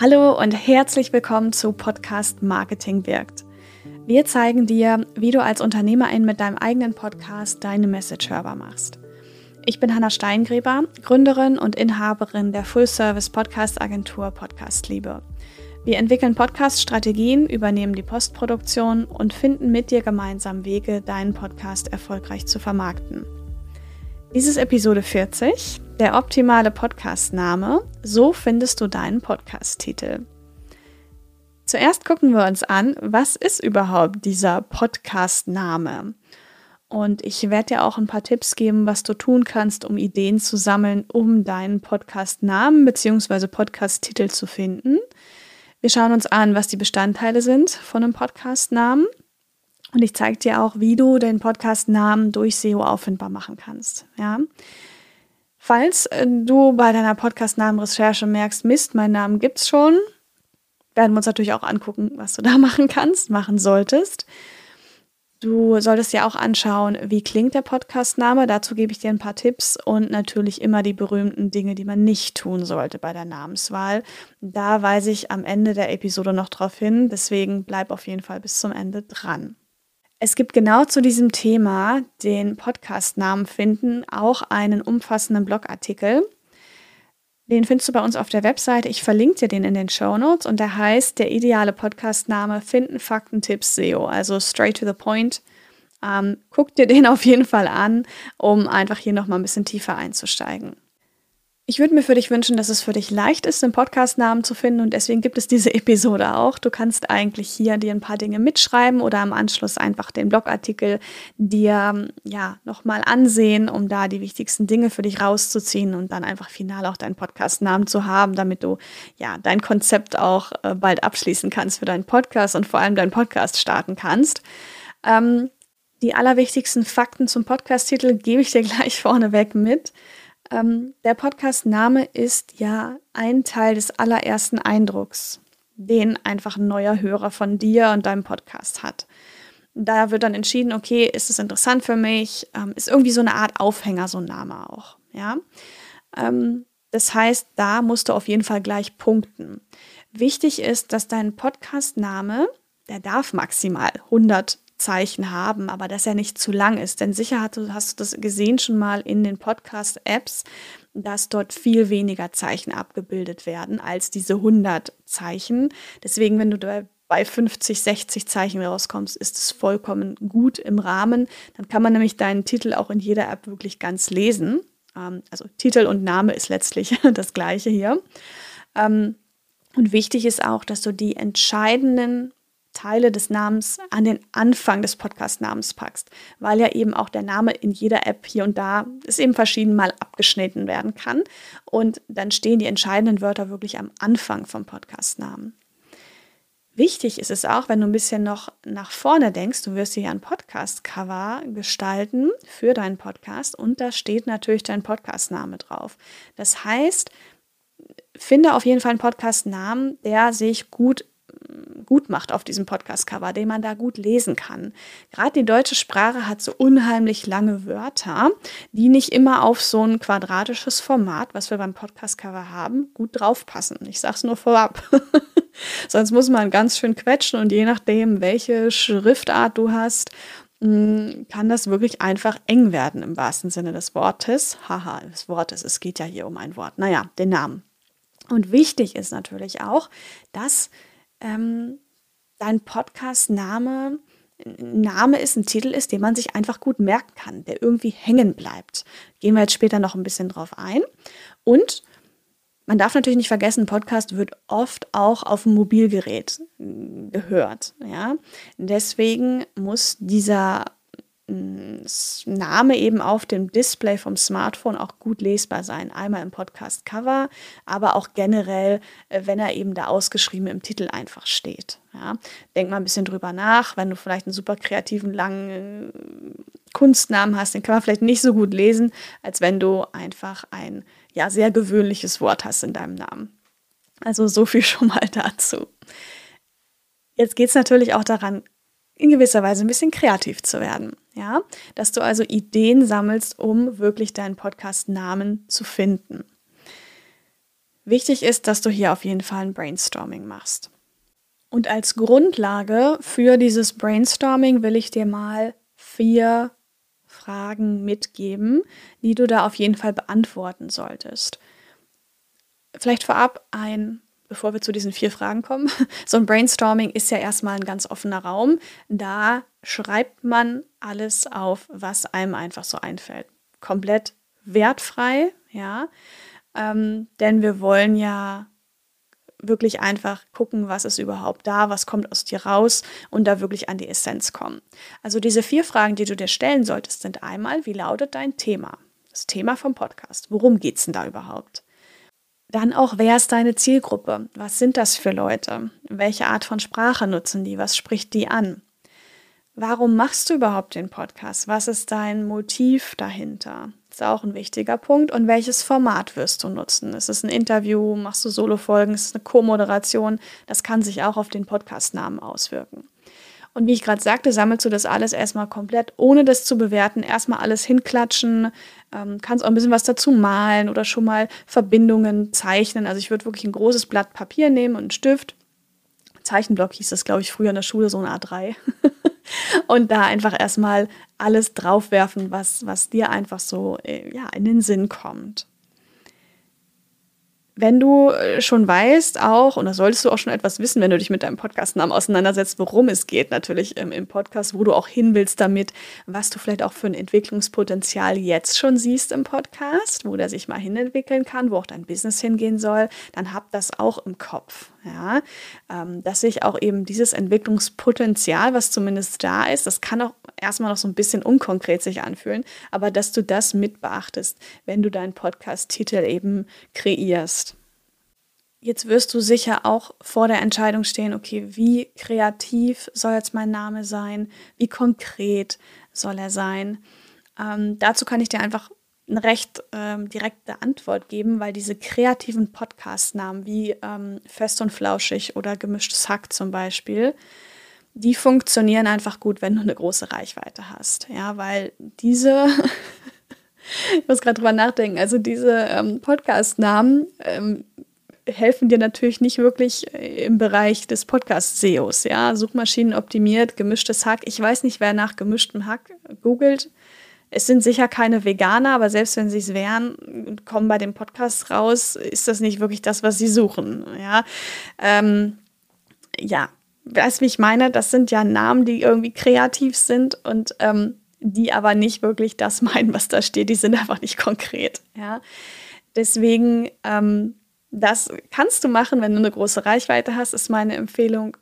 Hallo und herzlich willkommen zu Podcast Marketing wirkt. Wir zeigen dir, wie du als Unternehmerin mit deinem eigenen Podcast deine Message hörbar machst. Ich bin Hanna Steingräber, Gründerin und Inhaberin der Full-Service-Podcast-Agentur Podcast Liebe. Wir entwickeln Podcast-Strategien, übernehmen die Postproduktion und finden mit dir gemeinsam Wege, deinen Podcast erfolgreich zu vermarkten. Dies ist Episode 40, der optimale Podcast-Name. So findest du deinen Podcast-Titel. Zuerst gucken wir uns an, was ist überhaupt dieser Podcast-Name? Und ich werde dir auch ein paar Tipps geben, was du tun kannst, um Ideen zu sammeln, um deinen Podcast-Namen bzw. Podcast-Titel zu finden. Wir schauen uns an, was die Bestandteile sind von einem Podcast-Namen. Und ich zeige dir auch, wie du den Podcast-Namen durch SEO auffindbar machen kannst. Ja. Falls äh, du bei deiner Podcast-Namen-Recherche merkst, Mist, mein Namen gibt's schon, werden wir uns natürlich auch angucken, was du da machen kannst, machen solltest. Du solltest ja auch anschauen, wie klingt der Podcast-Name. Dazu gebe ich dir ein paar Tipps und natürlich immer die berühmten Dinge, die man nicht tun sollte bei der Namenswahl. Da weise ich am Ende der Episode noch drauf hin. Deswegen bleib auf jeden Fall bis zum Ende dran. Es gibt genau zu diesem Thema, den Podcast-Namen finden, auch einen umfassenden Blogartikel. Den findest du bei uns auf der Webseite. Ich verlinke dir den in den Show Notes und der heißt der ideale Podcast-Name Finden, Fakten, Tipps, SEO. Also straight to the point. Ähm, guck dir den auf jeden Fall an, um einfach hier nochmal ein bisschen tiefer einzusteigen. Ich würde mir für dich wünschen, dass es für dich leicht ist, den Podcast-Namen zu finden und deswegen gibt es diese Episode auch. Du kannst eigentlich hier dir ein paar Dinge mitschreiben oder im Anschluss einfach den Blogartikel dir ja nochmal ansehen, um da die wichtigsten Dinge für dich rauszuziehen und dann einfach final auch deinen Podcast-Namen zu haben, damit du ja dein Konzept auch äh, bald abschließen kannst für deinen Podcast und vor allem deinen Podcast starten kannst. Ähm, die allerwichtigsten Fakten zum Podcast-Titel gebe ich dir gleich vorneweg mit. Ähm, der Podcast-Name ist ja ein Teil des allerersten Eindrucks, den einfach ein neuer Hörer von dir und deinem Podcast hat. Da wird dann entschieden, okay, ist es interessant für mich? Ähm, ist irgendwie so eine Art Aufhänger, so ein Name auch. Ja. Ähm, das heißt, da musst du auf jeden Fall gleich punkten. Wichtig ist, dass dein Podcast-Name, der darf maximal 100 Zeichen haben, aber dass er nicht zu lang ist. Denn sicher hast du, hast du das gesehen schon mal in den Podcast-Apps, dass dort viel weniger Zeichen abgebildet werden als diese 100 Zeichen. Deswegen, wenn du bei 50, 60 Zeichen rauskommst, ist es vollkommen gut im Rahmen. Dann kann man nämlich deinen Titel auch in jeder App wirklich ganz lesen. Ähm, also Titel und Name ist letztlich das gleiche hier. Ähm, und wichtig ist auch, dass du die entscheidenden Teile des Namens an den Anfang des Podcast-Namens packst, weil ja eben auch der Name in jeder App hier und da ist eben verschieden mal abgeschnitten werden kann. Und dann stehen die entscheidenden Wörter wirklich am Anfang vom Podcast-Namen. Wichtig ist es auch, wenn du ein bisschen noch nach vorne denkst, du wirst hier ein Podcast-Cover gestalten für deinen Podcast und da steht natürlich dein Podcast-Name drauf. Das heißt, finde auf jeden Fall einen Podcast-Namen, der sich gut gut macht auf diesem Podcast-Cover, den man da gut lesen kann. Gerade die deutsche Sprache hat so unheimlich lange Wörter, die nicht immer auf so ein quadratisches Format, was wir beim Podcast-Cover haben, gut draufpassen. Ich sage es nur vorab. Sonst muss man ganz schön quetschen und je nachdem, welche Schriftart du hast, mm, kann das wirklich einfach eng werden im wahrsten Sinne des Wortes. Haha, des Wortes, es geht ja hier um ein Wort. Naja, den Namen. Und wichtig ist natürlich auch, dass ähm, dein Podcast-Name Name ist, ein Titel ist, den man sich einfach gut merken kann, der irgendwie hängen bleibt. Gehen wir jetzt später noch ein bisschen drauf ein. Und man darf natürlich nicht vergessen, Podcast wird oft auch auf dem Mobilgerät äh, gehört. Ja? Deswegen muss dieser Name eben auf dem Display vom Smartphone auch gut lesbar sein. Einmal im Podcast-Cover, aber auch generell, äh, wenn er eben da ausgeschrieben im Titel einfach steht. Ja. Denk mal ein bisschen drüber nach, wenn du vielleicht einen super kreativen, langen äh, Kunstnamen hast, den kann man vielleicht nicht so gut lesen, als wenn du einfach ein ja, sehr gewöhnliches Wort hast in deinem Namen. Also so viel schon mal dazu. Jetzt geht es natürlich auch daran, in gewisser Weise ein bisschen kreativ zu werden. Ja, dass du also Ideen sammelst, um wirklich deinen Podcast-Namen zu finden. Wichtig ist, dass du hier auf jeden Fall ein Brainstorming machst. Und als Grundlage für dieses Brainstorming will ich dir mal vier Fragen mitgeben, die du da auf jeden Fall beantworten solltest. Vielleicht vorab ein, bevor wir zu diesen vier Fragen kommen. So ein Brainstorming ist ja erstmal ein ganz offener Raum. Da schreibt man alles auf, was einem einfach so einfällt. Komplett wertfrei, ja. Ähm, denn wir wollen ja wirklich einfach gucken, was ist überhaupt da, was kommt aus dir raus und da wirklich an die Essenz kommen. Also diese vier Fragen, die du dir stellen solltest, sind einmal, wie lautet dein Thema? Das Thema vom Podcast. Worum geht es denn da überhaupt? Dann auch, wer ist deine Zielgruppe? Was sind das für Leute? Welche Art von Sprache nutzen die? Was spricht die an? Warum machst du überhaupt den Podcast? Was ist dein Motiv dahinter? ist auch ein wichtiger Punkt. Und welches Format wirst du nutzen? Ist es ein Interview? Machst du Solo-Folgen? Ist es eine Co-Moderation? Das kann sich auch auf den Podcast-Namen auswirken. Und wie ich gerade sagte, sammelst du das alles erstmal komplett, ohne das zu bewerten, erstmal alles hinklatschen, ähm, kannst auch ein bisschen was dazu malen oder schon mal Verbindungen zeichnen. Also ich würde wirklich ein großes Blatt Papier nehmen und einen Stift. Zeichenblock hieß das, glaube ich, früher in der Schule, so ein A3. und da einfach erstmal alles draufwerfen, was, was dir einfach so äh, ja, in den Sinn kommt. Wenn du äh, schon weißt auch, und da solltest du auch schon etwas wissen, wenn du dich mit deinem Podcastnamen auseinandersetzt, worum es geht, natürlich ähm, im Podcast, wo du auch hin willst damit, was du vielleicht auch für ein Entwicklungspotenzial jetzt schon siehst im Podcast, wo der sich mal hinentwickeln kann, wo auch dein Business hingehen soll, dann hab das auch im Kopf. Ja, ähm, dass sich auch eben dieses Entwicklungspotenzial, was zumindest da ist, das kann auch erstmal noch so ein bisschen unkonkret sich anfühlen, aber dass du das mit beachtest, wenn du deinen Podcast-Titel eben kreierst. Jetzt wirst du sicher auch vor der Entscheidung stehen, okay, wie kreativ soll jetzt mein Name sein? Wie konkret soll er sein? Ähm, dazu kann ich dir einfach eine recht ähm, direkte Antwort geben, weil diese kreativen Podcast-Namen wie ähm, Fest und Flauschig oder Gemischtes Hack zum Beispiel, die funktionieren einfach gut, wenn du eine große Reichweite hast. Ja, weil diese, ich muss gerade drüber nachdenken, also diese ähm, Podcast-Namen ähm, helfen dir natürlich nicht wirklich äh, im Bereich des Podcast-SEOs. Ja, Suchmaschinen optimiert, gemischtes Hack. Ich weiß nicht, wer nach gemischtem Hack googelt. Es sind sicher keine Veganer, aber selbst wenn sie es wären und kommen bei dem Podcast raus, ist das nicht wirklich das, was sie suchen. Ja, ähm, ja wie ich meine? Das sind ja Namen, die irgendwie kreativ sind und ähm, die aber nicht wirklich das meinen, was da steht. Die sind einfach nicht konkret. Ja? Deswegen, ähm, das kannst du machen, wenn du eine große Reichweite hast, ist meine Empfehlung.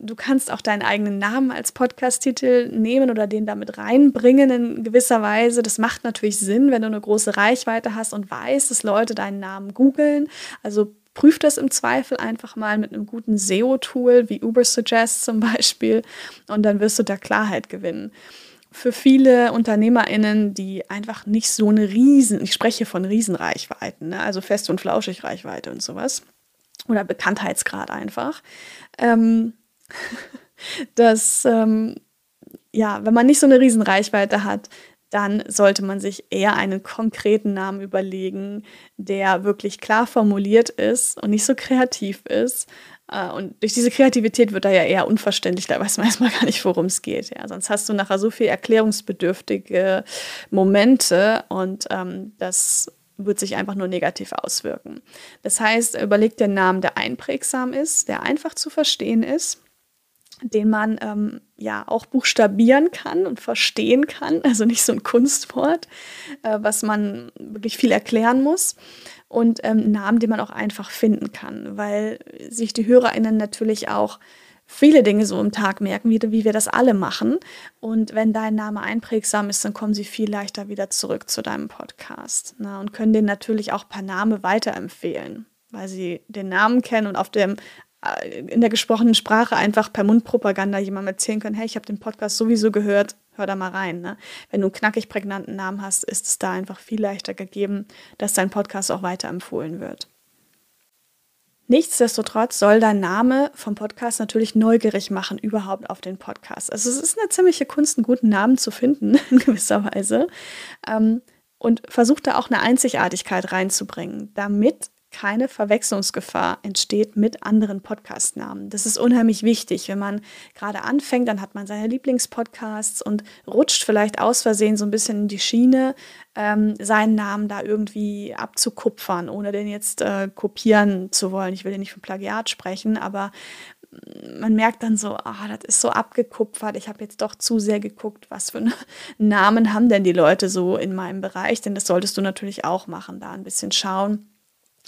Du kannst auch deinen eigenen Namen als Podcast-Titel nehmen oder den damit reinbringen in gewisser Weise. Das macht natürlich Sinn, wenn du eine große Reichweite hast und weißt, dass Leute deinen Namen googeln. Also Prüf das im Zweifel einfach mal mit einem guten SEO-Tool wie Ubersuggest zum Beispiel und dann wirst du da Klarheit gewinnen. Für viele UnternehmerInnen, die einfach nicht so eine Riesen, ich spreche von Riesenreichweiten, ne? also fest und flauschig Reichweite und sowas oder Bekanntheitsgrad einfach, ähm, dass ähm, ja, wenn man nicht so eine Riesenreichweite hat, dann sollte man sich eher einen konkreten Namen überlegen, der wirklich klar formuliert ist und nicht so kreativ ist. Äh, und durch diese Kreativität wird er ja eher unverständlich, da weiß man erstmal gar nicht, worum es geht. Ja, sonst hast du nachher so viel erklärungsbedürftige Momente und ähm, das wird sich einfach nur negativ auswirken. Das heißt, überleg den Namen, der einprägsam ist, der einfach zu verstehen ist den man ähm, ja auch buchstabieren kann und verstehen kann. Also nicht so ein Kunstwort, äh, was man wirklich viel erklären muss. Und ähm, Namen, den man auch einfach finden kann, weil sich die HörerInnen natürlich auch viele Dinge so im Tag merken, wie, wie wir das alle machen. Und wenn dein Name einprägsam ist, dann kommen sie viel leichter wieder zurück zu deinem Podcast na, ne, und können den natürlich auch per Name weiterempfehlen weil sie den Namen kennen und auf dem in der gesprochenen Sprache einfach per Mundpropaganda jemandem erzählen können, hey, ich habe den Podcast sowieso gehört, hör da mal rein. Ne? Wenn du einen knackig prägnanten Namen hast, ist es da einfach viel leichter gegeben, dass dein Podcast auch weiterempfohlen wird. Nichtsdestotrotz soll dein Name vom Podcast natürlich neugierig machen, überhaupt auf den Podcast. Also es ist eine ziemliche Kunst, einen guten Namen zu finden, in gewisser Weise. Ähm, und versuch da auch eine Einzigartigkeit reinzubringen, damit keine Verwechslungsgefahr entsteht mit anderen Podcastnamen. Das ist unheimlich wichtig. Wenn man gerade anfängt, dann hat man seine Lieblingspodcasts und rutscht vielleicht aus Versehen so ein bisschen in die Schiene, ähm, seinen Namen da irgendwie abzukupfern, ohne den jetzt äh, kopieren zu wollen. Ich will ja nicht von Plagiat sprechen, aber man merkt dann so, ah, das ist so abgekupfert. Ich habe jetzt doch zu sehr geguckt, was für Namen haben denn die Leute so in meinem Bereich? Denn das solltest du natürlich auch machen, da ein bisschen schauen,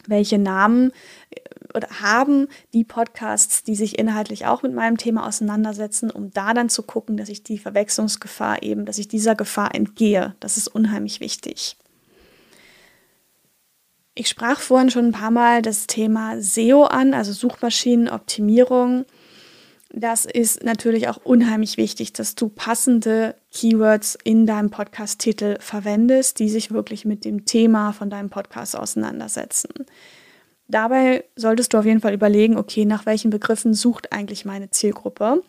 welche Namen äh, oder haben die Podcasts, die sich inhaltlich auch mit meinem Thema auseinandersetzen, um da dann zu gucken, dass ich die Verwechslungsgefahr eben, dass ich dieser Gefahr entgehe. Das ist unheimlich wichtig. Ich sprach vorhin schon ein paar Mal das Thema SEO an, also Suchmaschinenoptimierung. Das ist natürlich auch unheimlich wichtig, dass du passende Keywords in deinem Podcast-Titel verwendest, die sich wirklich mit dem Thema von deinem Podcast auseinandersetzen. Dabei solltest du auf jeden Fall überlegen, okay, nach welchen Begriffen sucht eigentlich meine Zielgruppe?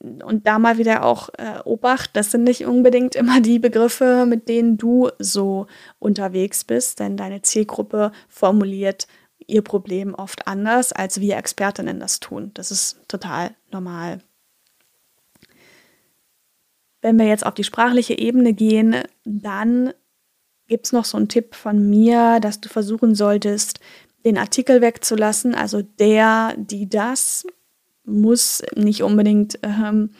und da mal wieder auch äh, Obacht, das sind nicht unbedingt immer die Begriffe, mit denen du so unterwegs bist, denn deine Zielgruppe formuliert ihr Problem oft anders, als wir Expertinnen das tun. Das ist total normal. Wenn wir jetzt auf die sprachliche Ebene gehen, dann gibt es noch so einen Tipp von mir, dass du versuchen solltest, den Artikel wegzulassen, also der, die, das muss nicht unbedingt ähm,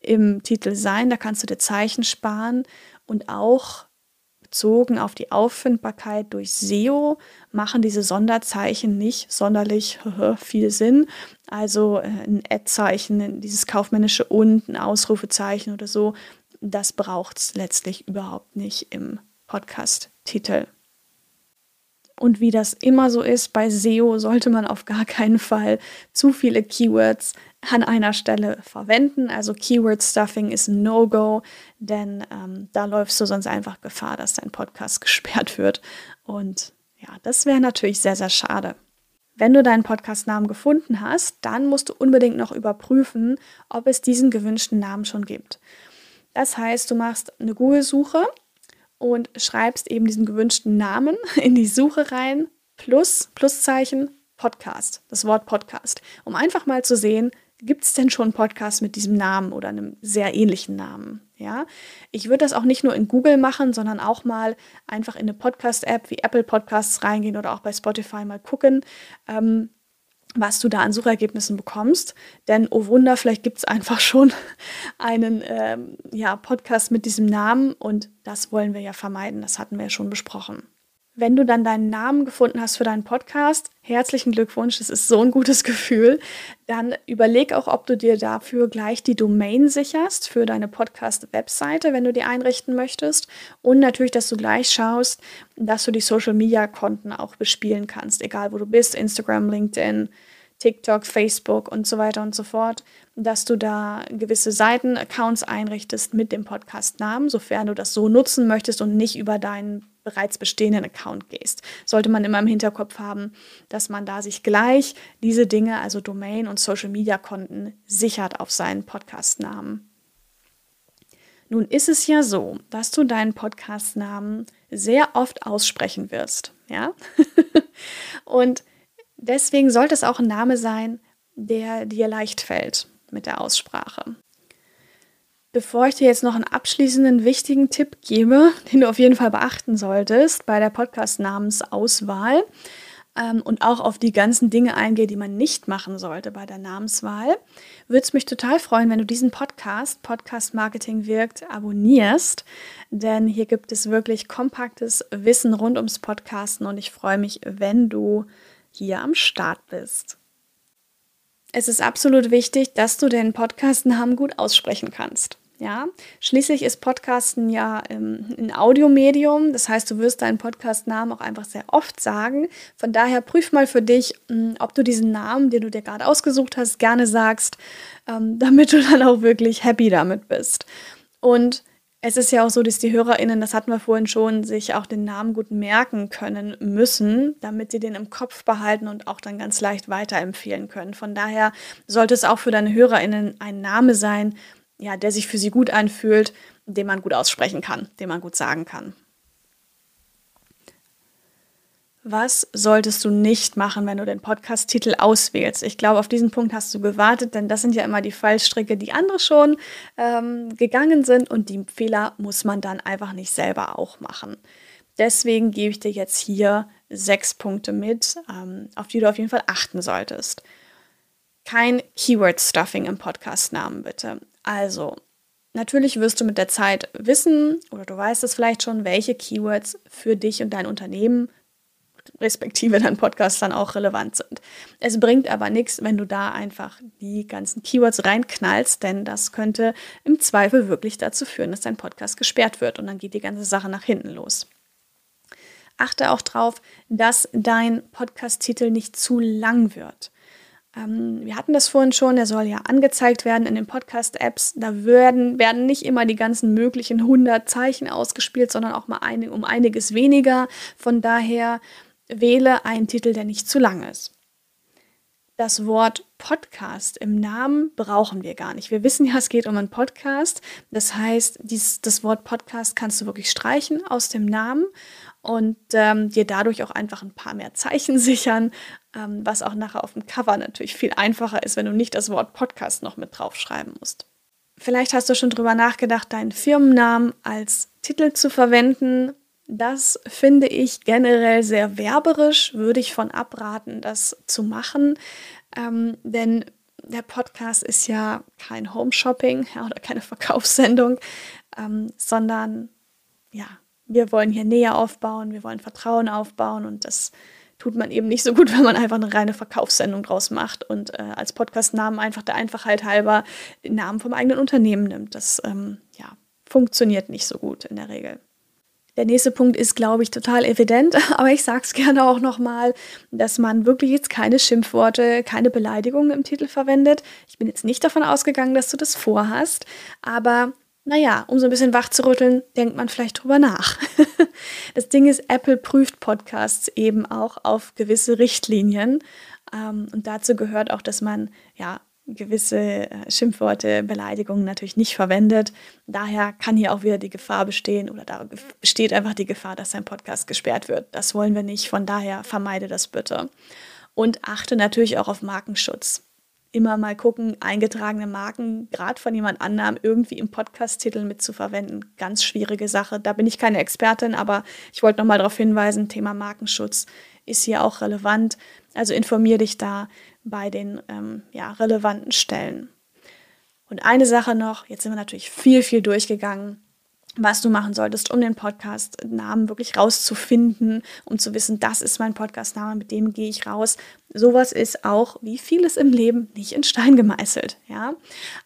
im Titel sein. Da kannst du dir Zeichen sparen und auch bezogen auf die Auffindbarkeit durch SEO machen diese Sonderzeichen nicht sonderlich viel Sinn. Also äh, ein Ad-Zeichen, dieses kaufmännische und, ein Ausrufezeichen oder so, das braucht es letztlich überhaupt nicht im Podcast-Titel. Und wie das immer so ist bei SEO, sollte man auf gar keinen Fall zu viele Keywords an einer Stelle verwenden. Also Keyword Stuffing ist ein No-Go, denn ähm, da läufst du sonst einfach Gefahr, dass dein Podcast gesperrt wird. Und ja, das wäre natürlich sehr, sehr schade. Wenn du deinen Podcast-Namen gefunden hast, dann musst du unbedingt noch überprüfen, ob es diesen gewünschten Namen schon gibt. Das heißt, du machst eine Google-Suche und schreibst eben diesen gewünschten Namen in die Suche rein, plus, Pluszeichen, Podcast, das Wort Podcast, um einfach mal zu sehen, gibt es denn schon Podcasts mit diesem Namen oder einem sehr ähnlichen Namen? Ja, ich würde das auch nicht nur in Google machen, sondern auch mal einfach in eine Podcast-App wie Apple Podcasts reingehen oder auch bei Spotify mal gucken. Ähm, was du da an Suchergebnissen bekommst. Denn, oh Wunder, vielleicht gibt es einfach schon einen ähm, ja, Podcast mit diesem Namen und das wollen wir ja vermeiden. Das hatten wir ja schon besprochen. Wenn du dann deinen Namen gefunden hast für deinen Podcast, herzlichen Glückwunsch, das ist so ein gutes Gefühl. Dann überleg auch, ob du dir dafür gleich die Domain sicherst für deine Podcast-Webseite, wenn du die einrichten möchtest. Und natürlich, dass du gleich schaust, dass du die Social-Media-Konten auch bespielen kannst, egal wo du bist, Instagram, LinkedIn, TikTok, Facebook und so weiter und so fort, dass du da gewisse Seiten, Accounts einrichtest mit dem Podcast-Namen, sofern du das so nutzen möchtest und nicht über deinen bereits bestehenden Account gehst. Sollte man immer im Hinterkopf haben, dass man da sich gleich diese Dinge, also Domain und Social Media Konten, sichert auf seinen Podcast-Namen. Nun ist es ja so, dass du deinen Podcast-Namen sehr oft aussprechen wirst, ja? und deswegen sollte es auch ein Name sein, der dir leicht fällt mit der Aussprache. Bevor ich dir jetzt noch einen abschließenden wichtigen Tipp gebe, den du auf jeden Fall beachten solltest bei der Podcast-Namensauswahl ähm, und auch auf die ganzen Dinge eingehe, die man nicht machen sollte bei der Namenswahl, würde es mich total freuen, wenn du diesen Podcast, Podcast Marketing wirkt, abonnierst, denn hier gibt es wirklich kompaktes Wissen rund ums Podcasten und ich freue mich, wenn du hier am Start bist. Es ist absolut wichtig, dass du den Podcast-Namen gut aussprechen kannst. Ja, schließlich ist Podcasten ja ähm, ein Audiomedium. Das heißt, du wirst deinen Podcast-Namen auch einfach sehr oft sagen. Von daher prüf mal für dich, mh, hm, ob du diesen Namen, den du dir gerade ausgesucht hast, gerne sagst, ähm, damit du dann auch wirklich happy damit bist. Und es ist ja auch so, dass die HörerInnen, das hatten wir vorhin schon, sich auch den Namen gut merken können müssen, damit sie den im Kopf behalten und auch dann ganz leicht weiterempfehlen können. Von daher sollte es auch für deine HörerInnen ein Name sein, ja, der sich für sie gut anfühlt, den man gut aussprechen kann, den man gut sagen kann. Was solltest du nicht machen, wenn du den Podcast-Titel auswählst? Ich glaube, auf diesen Punkt hast du gewartet, denn das sind ja immer die Fallstricke, die andere schon ähm, gegangen sind und die Fehler muss man dann einfach nicht selber auch machen. Deswegen gebe ich dir jetzt hier sechs Punkte mit, ähm, auf die du auf jeden Fall achten solltest. Kein Keyword-Stuffing im Podcast-Namen, bitte. Also, natürlich wirst du mit der Zeit wissen oder du weißt es vielleicht schon, welche Keywords für dich und dein Unternehmen respektive dein Podcast dann auch relevant sind. Es bringt aber nichts, wenn du da einfach die ganzen Keywords reinknallst, denn das könnte im Zweifel wirklich dazu führen, dass dein Podcast gesperrt wird und dann geht die ganze Sache nach hinten los. Achte auch darauf, dass dein Podcast-Titel nicht zu lang wird. Ähm, wir hatten das vorhin schon, der soll ja angezeigt werden in den Podcast-Apps. Da werden, werden nicht immer die ganzen möglichen 100 Zeichen ausgespielt, sondern auch mal ein, um einiges weniger. Von daher Wähle einen Titel, der nicht zu lang ist. Das Wort Podcast im Namen brauchen wir gar nicht. Wir wissen ja, es geht um einen Podcast. Das heißt, dies, das Wort Podcast kannst du wirklich streichen aus dem Namen und ähm, dir dadurch auch einfach ein paar mehr Zeichen sichern, ähm, was auch nachher auf dem Cover natürlich viel einfacher ist, wenn du nicht das Wort Podcast noch mit draufschreiben musst. Vielleicht hast du schon drüber nachgedacht, deinen Firmennamen als Titel zu verwenden das finde ich generell sehr werberisch, würde ich von abraten, das zu machen, ähm, denn der Podcast ist ja kein Home-Shopping ja, oder keine Verkaufssendung, ähm, sondern ja, wir wollen hier Nähe aufbauen, wir wollen Vertrauen aufbauen und das tut man eben nicht so gut, wenn man einfach eine reine Verkaufssendung draus macht und äh, als Podcast-Namen einfach der Einfachheit halber den Namen vom eigenen Unternehmen nimmt. Das ähm, ja, funktioniert nicht so gut in der Regel. Der nächste Punkt ist, glaube ich, total evident, aber ich sage es gerne auch nochmal, dass man wirklich jetzt keine Schimpfworte, keine Beleidigungen im Titel verwendet. Ich bin jetzt nicht davon ausgegangen, dass du das vorhast, aber naja, um so ein bisschen wach zu rütteln, denkt man vielleicht drüber nach. das Ding ist, Apple prüft Podcasts eben auch auf gewisse Richtlinien. Ähm, und dazu gehört auch, dass man ja gewisse äh, Schimpfworte, Beleidigungen natürlich nicht verwendet. Daher kann hier auch wieder die Gefahr bestehen oder da besteht einfach die Gefahr, dass dein Podcast gesperrt wird. Das wollen wir nicht. Von daher vermeide das bitte. Und achte natürlich auch auf Markenschutz. Immer mal gucken, eingetragene Marken, gerade von jemand anderem, irgendwie im Podcast-Titel mitzuverwenden. Ganz schwierige Sache. Da bin ich keine Expertin, aber ich wollte nochmal darauf hinweisen, Thema Markenschutz ist hier auch relevant. Also informier dich da bei den ähm, ja, relevanten Stellen. Und eine Sache noch, jetzt sind wir natürlich viel, viel durchgegangen, was du machen solltest, um den Podcast-Namen wirklich rauszufinden, um zu wissen, das ist mein Podcast-Name, mit dem gehe ich raus. Sowas ist auch, wie vieles im Leben, nicht in Stein gemeißelt, ja.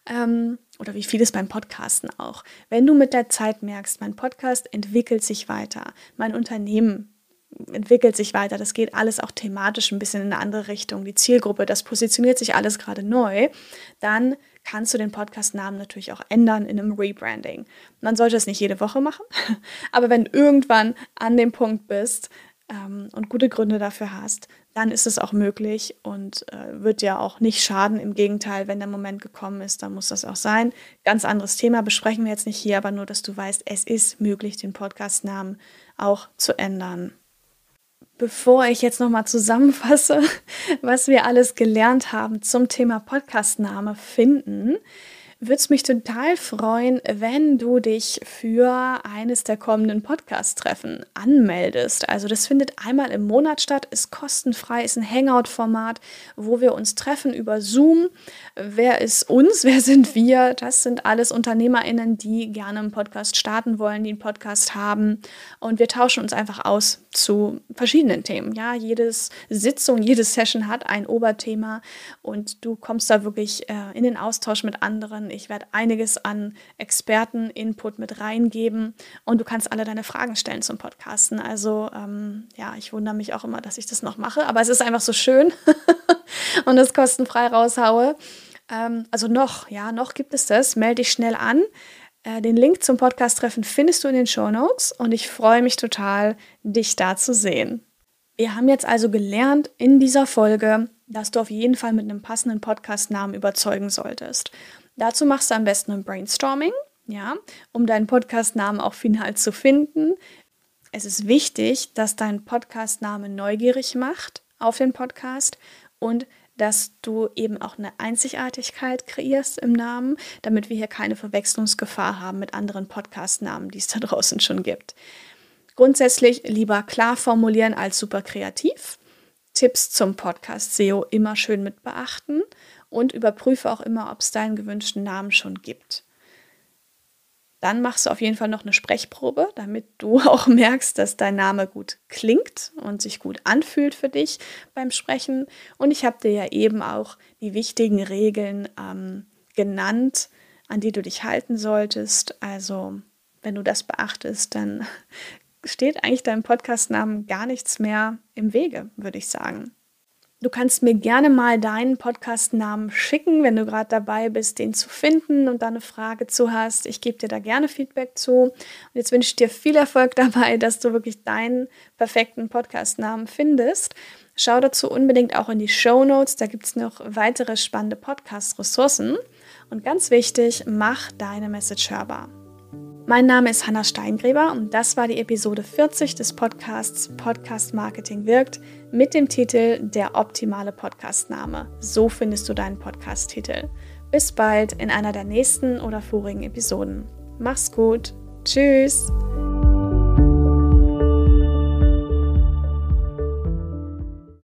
Ähm, oder wie vieles beim Podcasten auch. Wenn du mit der Zeit merkst, mein Podcast entwickelt sich weiter, mein Unternehmen entwickelt sich weiter. Das geht alles auch thematisch ein bisschen in eine andere Richtung. Die Zielgruppe, das positioniert sich alles gerade neu. Dann kannst du den Podcast-Namen natürlich auch ändern in einem Rebranding. Man sollte es nicht jede Woche machen, aber wenn du irgendwann an dem Punkt bist ähm, und gute Gründe dafür hast, dann ist es auch möglich und äh, wird ja auch nicht schaden. Im Gegenteil, wenn der Moment gekommen ist, dann muss das auch sein. Ganz anderes Thema besprechen wir jetzt nicht hier, aber nur, dass du weißt, es ist möglich, den Podcast-Namen auch zu ändern. Bevor ich jetzt nochmal zusammenfasse, was wir alles gelernt haben zum Thema Podcastname finden, würde es mich total freuen, wenn du dich für eines der kommenden Podcast-Treffen anmeldest. Also das findet einmal im Monat statt, ist kostenfrei, ist ein Hangout-Format, wo wir uns treffen über Zoom. Wer ist uns? Wer sind wir? Das sind alles UnternehmerInnen, die gerne einen Podcast starten wollen, die einen Podcast haben. Und wir tauschen uns einfach aus zu verschiedenen Themen. Ja, jedes Sitzung, jede Session hat ein Oberthema und du kommst da wirklich äh, in den Austausch mit anderen ich werde einiges an Experten-Input mit reingeben und du kannst alle deine Fragen stellen zum Podcasten. Also ähm, ja, ich wundere mich auch immer, dass ich das noch mache, aber es ist einfach so schön und es kostenfrei raushaue. Ähm, also noch, ja, noch gibt es das. Melde dich schnell an. Äh, den Link zum Podcast-Treffen findest du in den Show Notes und ich freue mich total, dich da zu sehen. Wir haben jetzt also gelernt in dieser Folge, dass du auf jeden Fall mit einem passenden Podcast-Namen überzeugen solltest. Dazu machst du am besten ein Brainstorming, ja, um deinen Podcast-Namen auch final zu finden. es ist wichtig, dass dein Podcastname neugierig macht auf den Podcast und dass du eben auch eine Einzigartigkeit kreierst im Namen, damit wir hier keine Verwechslungsgefahr haben mit anderen Podcastnamen, die es da draußen schon gibt. Grundsätzlich lieber klar formulieren als super kreativ. Tipps zum Podcast SEO immer schön mit beachten und überprüfe auch immer, ob es deinen gewünschten Namen schon gibt. Dann machst du auf jeden Fall noch eine Sprechprobe, damit du auch merkst, dass dein Name gut klingt und sich gut anfühlt für dich beim Sprechen. Und ich habe dir ja eben auch die wichtigen Regeln ähm, genannt, an die du dich halten solltest. Also wenn du das beachtest, dann steht eigentlich deinem Podcastnamen gar nichts mehr im Wege, würde ich sagen. Du kannst mir gerne mal deinen Podcast-Namen schicken, wenn du gerade dabei bist, den zu finden und da eine Frage zu hast. Ich gebe dir da gerne Feedback zu. Und jetzt wünsche ich dir viel Erfolg dabei, dass du wirklich deinen perfekten Podcast-Namen findest. Schau dazu unbedingt auch in die Show Notes. Da gibt es noch weitere spannende Podcast-Ressourcen. Und ganz wichtig, mach deine Message hörbar. Mein Name ist Hanna Steingräber und das war die Episode 40 des Podcasts Podcast Marketing wirkt mit dem Titel Der optimale Podcastname. So findest du deinen Podcast-Titel. Bis bald in einer der nächsten oder vorigen Episoden. Mach's gut. Tschüss.